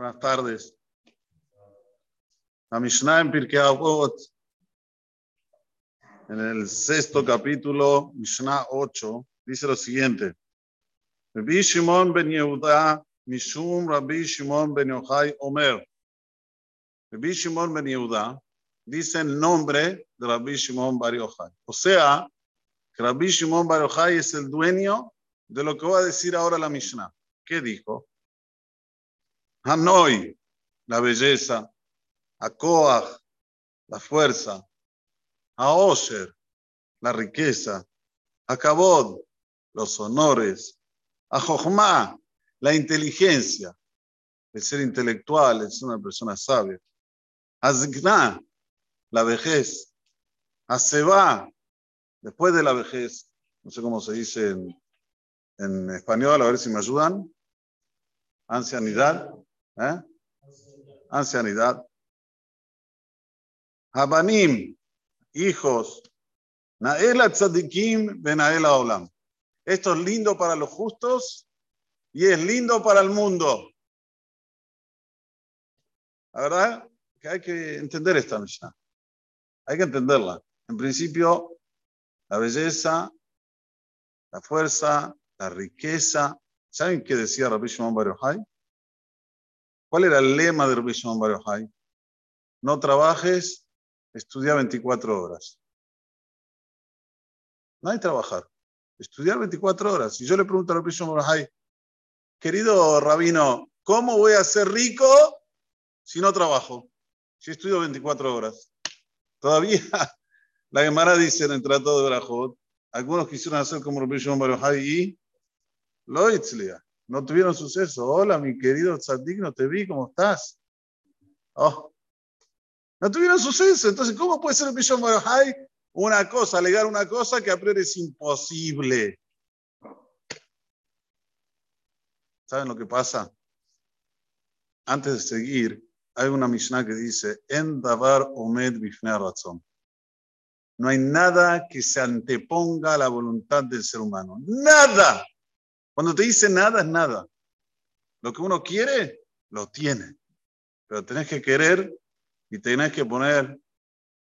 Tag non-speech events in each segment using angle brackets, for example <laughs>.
Buenas tardes. La Mishnah en Pirkei Avot, en el sexto capítulo, Mishnah 8, dice lo siguiente. Rabbi Shimon ben Yehuda, Mishum Rabbi Shimon ben Yochai Omer. Rabbi Shimon ben Yehuda dice el nombre de Rabbi Shimon bar Yochai. O sea, que Rabbi Shimon bar Yochai es el dueño de lo que va a decir ahora la Mishnah. ¿Qué dijo? Hanoi, la belleza, a Koach, la fuerza, a Osher, la riqueza, a Kabod, los honores, a Jochma, la inteligencia, el ser intelectual, el ser una persona sabia, a Zigna, la vejez, a Seba, después de la vejez, no sé cómo se dice en, en español, a ver si me ayudan, ancianidad, ¿eh? ancianidad, Habanim, hijos, Naela Tzadikim Benaela Olam. Esto es lindo para los justos y es lindo para el mundo. La verdad que hay que entender esta Mishnah. Hay que entenderla. En principio, la belleza, la fuerza, la riqueza. ¿Saben qué decía Rabbi Shimon Bar Yochai? ¿Cuál era el lema de Rabbi Shimon Bar? No trabajes estudiar 24 horas. No hay trabajar. Estudiar 24 horas. Y yo le pregunto a Rabbi Shimon querido rabino, ¿cómo voy a ser rico si no trabajo? Si estudio 24 horas. Todavía <laughs> la Gemara dice en el Tratado de Brajot, algunos quisieron hacer como Rabbi Shimon Bar y lo no tuvieron suceso. Hola, mi querido Tzadik, no te vi, ¿cómo estás? Oh, no tuvieron suceso. Entonces, ¿cómo puede ser el Bishop Barahai una cosa, alegar una cosa que a priori es imposible? ¿Saben lo que pasa? Antes de seguir, hay una Mishnah que dice, En davar omed razón. No hay nada que se anteponga a la voluntad del ser humano. Nada. Cuando te dice nada, es nada. Lo que uno quiere, lo tiene. Pero tenés que querer y tenés que poner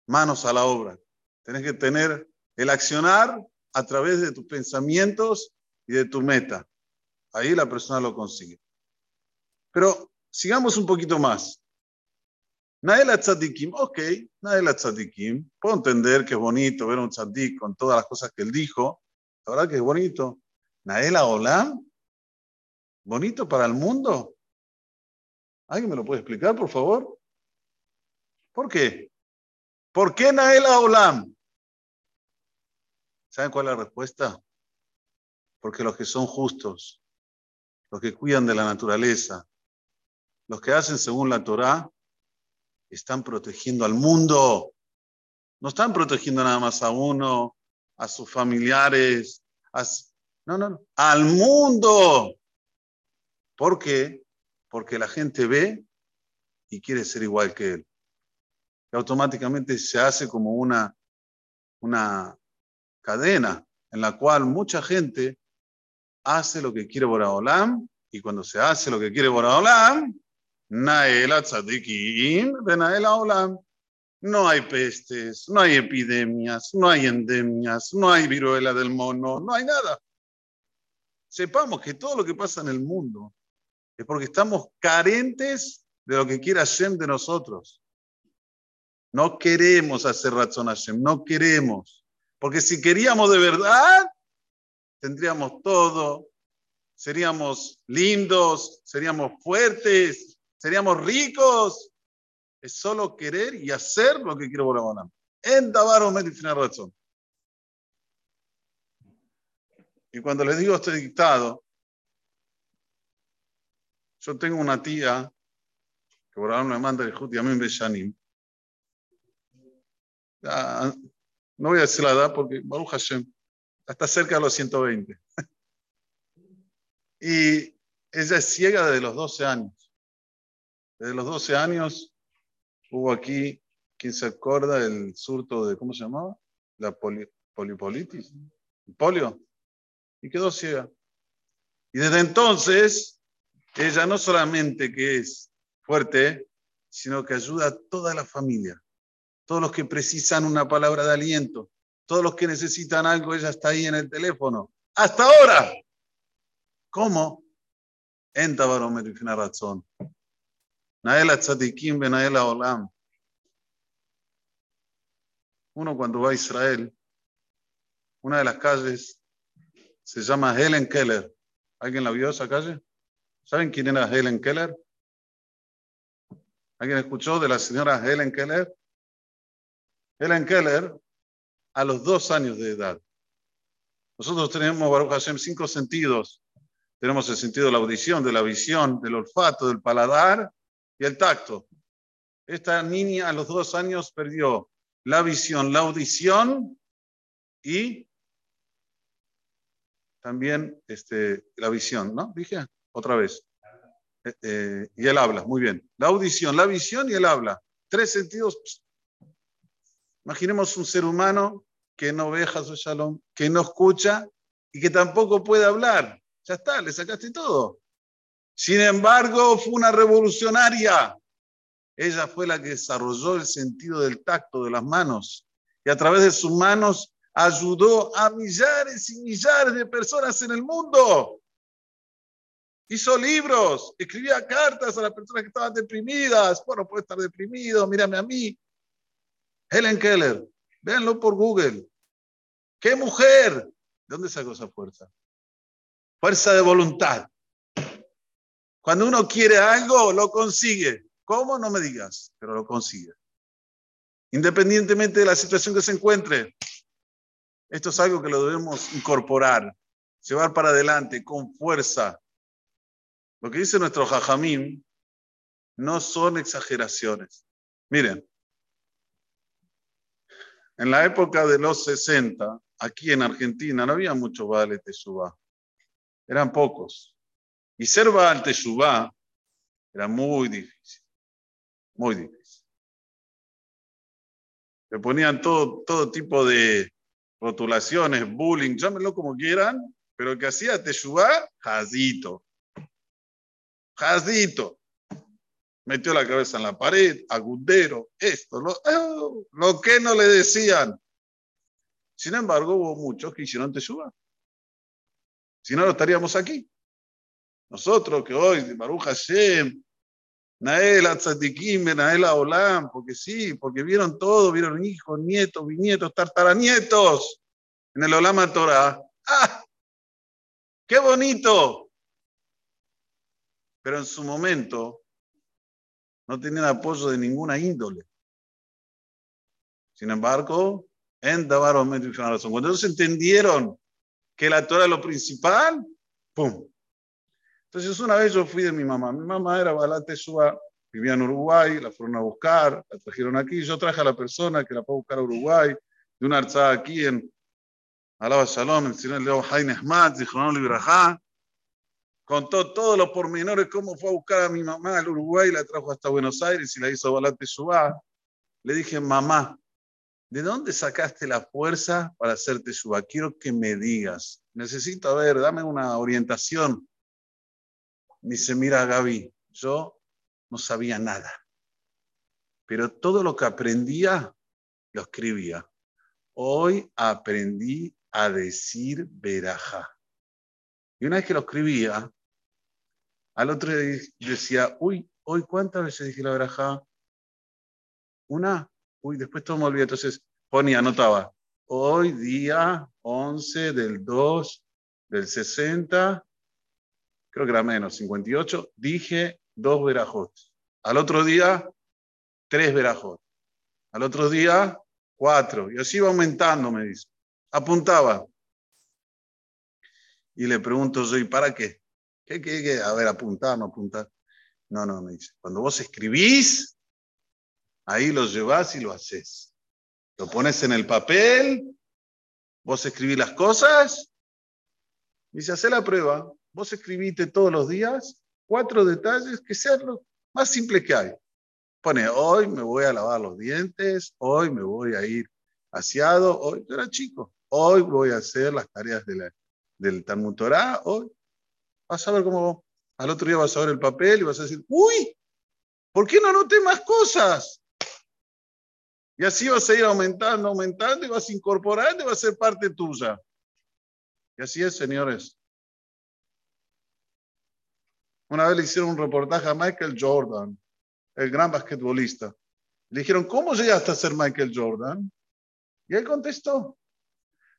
manos a la obra. Tenés que tener el accionar a través de tus pensamientos y de tu meta. Ahí la persona lo consigue. Pero sigamos un poquito más. Naela tzadikim, ok, Naela tzadikim. Puedo entender que es bonito ver un tzadik con todas las cosas que él dijo. La verdad que es bonito. Naela Olam, bonito para el mundo. ¿Alguien me lo puede explicar, por favor? ¿Por qué? ¿Por qué Naela Olam? ¿Saben cuál es la respuesta? Porque los que son justos, los que cuidan de la naturaleza, los que hacen según la Torá, están protegiendo al mundo. No están protegiendo nada más a uno, a sus familiares, no, no, no, al mundo. ¿Por qué? Porque la gente ve y quiere ser igual que él automáticamente se hace como una, una cadena en la cual mucha gente hace lo que quiere Boraholam y cuando se hace lo que quiere Boraholam, Naela Tzadikim de Naela Olam. No hay pestes, no hay epidemias, no hay endemias, no hay viruela del mono, no hay nada. Sepamos que todo lo que pasa en el mundo es porque estamos carentes de lo que quiera Hashem de nosotros. No queremos hacer razón Hashem, no queremos. Porque si queríamos de verdad, tendríamos todo, seríamos lindos, seríamos fuertes, seríamos ricos. Es solo querer y hacer lo que quiero Borabanam. En Davaro me tiene razón. Y cuando les digo este dictado, yo tengo una tía que Borabanam me manda el Jut Yamin Beshanim no voy a decir la edad porque Baruch Hashem está cerca de los 120. <laughs> y ella es ciega desde los 12 años. Desde los 12 años hubo aquí, quien se acuerda, el surto de, ¿cómo se llamaba? La polipolitis, el polio. Y quedó ciega. Y desde entonces, ella no solamente que es fuerte, sino que ayuda a toda la familia. Todos los que precisan una palabra de aliento, todos los que necesitan algo, ella está ahí en el teléfono. Hasta ahora. ¿Cómo? En Tabaromer y razón. Naela Tzadikim Benaela Olam. Uno cuando va a Israel, una de las calles se llama Helen Keller. ¿Alguien la vio esa calle? ¿Saben quién era Helen Keller? ¿Alguien escuchó de la señora Helen Keller? Helen Keller, a los dos años de edad. Nosotros tenemos, Baruch Hashem, cinco sentidos. Tenemos el sentido de la audición, de la visión, del olfato, del paladar y el tacto. Esta niña a los dos años perdió la visión, la audición y también este, la visión, ¿no? Dije otra vez. Eh, eh, y el habla, muy bien. La audición, la visión y el habla. Tres sentidos. Imaginemos un ser humano que no ve su Shalom, que no escucha y que tampoco puede hablar. Ya está, le sacaste todo. Sin embargo, fue una revolucionaria. Ella fue la que desarrolló el sentido del tacto de las manos y a través de sus manos ayudó a millares y millares de personas en el mundo. Hizo libros, escribía cartas a las personas que estaban deprimidas. Bueno, puede estar deprimido, mírame a mí. Helen Keller, véanlo por Google. ¡Qué mujer! ¿De dónde sacó esa fuerza? Fuerza de voluntad. Cuando uno quiere algo, lo consigue. ¿Cómo? No me digas, pero lo consigue. Independientemente de la situación que se encuentre. Esto es algo que lo debemos incorporar, llevar para adelante con fuerza. Lo que dice nuestro Jajamín no son exageraciones. Miren, en la época de los 60, aquí en Argentina, no había muchos Baal Teshuvah. Eran pocos. Y ser Baal Teshuvah era muy difícil. Muy difícil. Le ponían todo, todo tipo de rotulaciones, bullying, llámenlo como quieran, pero el que hacía Teshuvah, jazito. Jazito. Metió la cabeza en la pared, agudero, esto, lo, lo que no le decían. Sin embargo, hubo muchos que hicieron Teshuvah. Si no, no estaríamos aquí. Nosotros que hoy, Baruch Hashem, Nael Atzadikim, Nael Olam, porque sí, porque vieron todo, vieron hijos, nietos, bisnietos, tartaranietos en el Olam Torah. ¡Ah! ¡Qué bonito! Pero en su momento no tenían apoyo de ninguna índole. Sin embargo, en cuando ellos entendieron que la Torah es lo principal, ¡pum! Entonces una vez yo fui de mi mamá. Mi mamá era Balate Suba, vivía en Uruguay, la fueron a buscar, la trajeron aquí. Yo traje a la persona que la fue a buscar a Uruguay, de una arzada aquí en Alaba Shalom, el señor Leo Jaime Smat, dijo Librajá. Contó todos los pormenores, cómo fue a buscar a mi mamá al Uruguay, la trajo hasta Buenos Aires y la hizo Balate Suba. Le dije, mamá, ¿de dónde sacaste la fuerza para hacerte Suba? Quiero que me digas. Necesito, a ver, dame una orientación me dice, mira Gaby, yo no sabía nada, pero todo lo que aprendía lo escribía. Hoy aprendí a decir veraja. Y una vez que lo escribía, al otro día decía, uy, hoy cuántas veces dije la veraja? Una, uy, después todo me olvidé. Entonces ponía, anotaba, hoy día 11 del 2 del 60 creo que era menos, 58, dije dos verajot. Al otro día, tres verajot. Al otro día, cuatro. Y así iba aumentando, me dice. Apuntaba. Y le pregunto yo, ¿y para qué? ¿Qué, qué? A ver, apuntar, no apuntar. No, no, me dice. Cuando vos escribís, ahí lo llevas y lo haces. Lo pones en el papel, vos escribís las cosas, y se hace la prueba. Vos escribiste todos los días cuatro detalles que sean lo más simple que hay. Pone, hoy me voy a lavar los dientes, hoy me voy a ir aseado, hoy yo era chico, hoy voy a hacer las tareas de del Talmud Torah, hoy vas a ver cómo al otro día vas a ver el papel y vas a decir, uy, ¿Por qué no anoté más cosas? Y así vas a ir aumentando, aumentando y vas incorporando y va a ser parte tuya. Y así es, señores. Una vez le hicieron un reportaje a Michael Jordan, el gran basquetbolista. Le dijeron, ¿cómo llegaste a ser Michael Jordan? Y él contestó,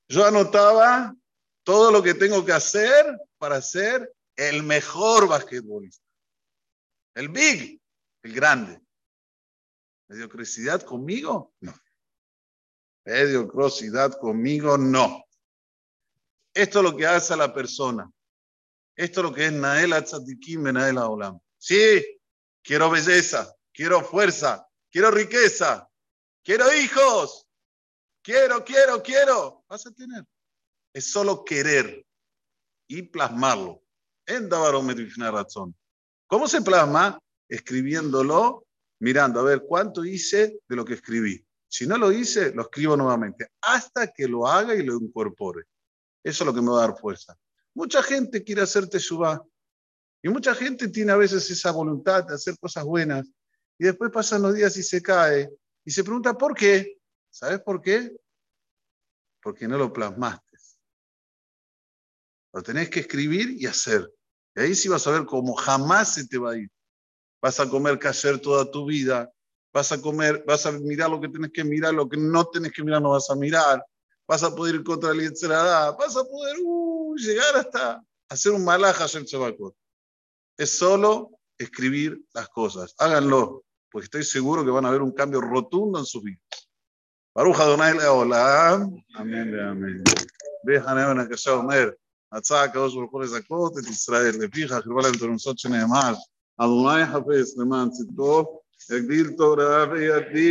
yo anotaba todo lo que tengo que hacer para ser el mejor basquetbolista. El big, el grande. ¿Mediocridad conmigo? No. Mediocridad conmigo, no. Esto es lo que hace a la persona. Esto es lo que es Naela Tzadikim Naela Olam. Sí, quiero belleza, quiero fuerza, quiero riqueza, quiero hijos, quiero, quiero, quiero. Vas a tener. Es solo querer y plasmarlo. En razón. ¿Cómo se plasma? Escribiéndolo, mirando a ver cuánto hice de lo que escribí. Si no lo hice, lo escribo nuevamente, hasta que lo haga y lo incorpore. Eso es lo que me va a dar fuerza. Mucha gente quiere hacer teshuva y mucha gente tiene a veces esa voluntad de hacer cosas buenas y después pasan los días y se cae y se pregunta por qué. ¿Sabes por qué? Porque no lo plasmaste. Lo tenés que escribir y hacer. Y ahí sí vas a ver cómo jamás se te va a ir. Vas a comer cayer toda tu vida. Vas a comer, vas a mirar lo que tienes que mirar, lo que no tienes que mirar no vas a mirar. Vas a poder ir contra el Yetzirah. Vas a poder uh, llegar hasta hacer un malaja el Shabbat. Es solo escribir las cosas. Háganlo, porque estoy seguro que van a ver un cambio rotundo en su vida. Baruja Adonai Leolam. Amén, amén. Vejan que se רצה הקדוש ברוך הוא לזכות את ישראל, לפיך חרבה להם תורמסות שנאמר, אדוני חפש למען צדקו, יגדיל תורה וידיד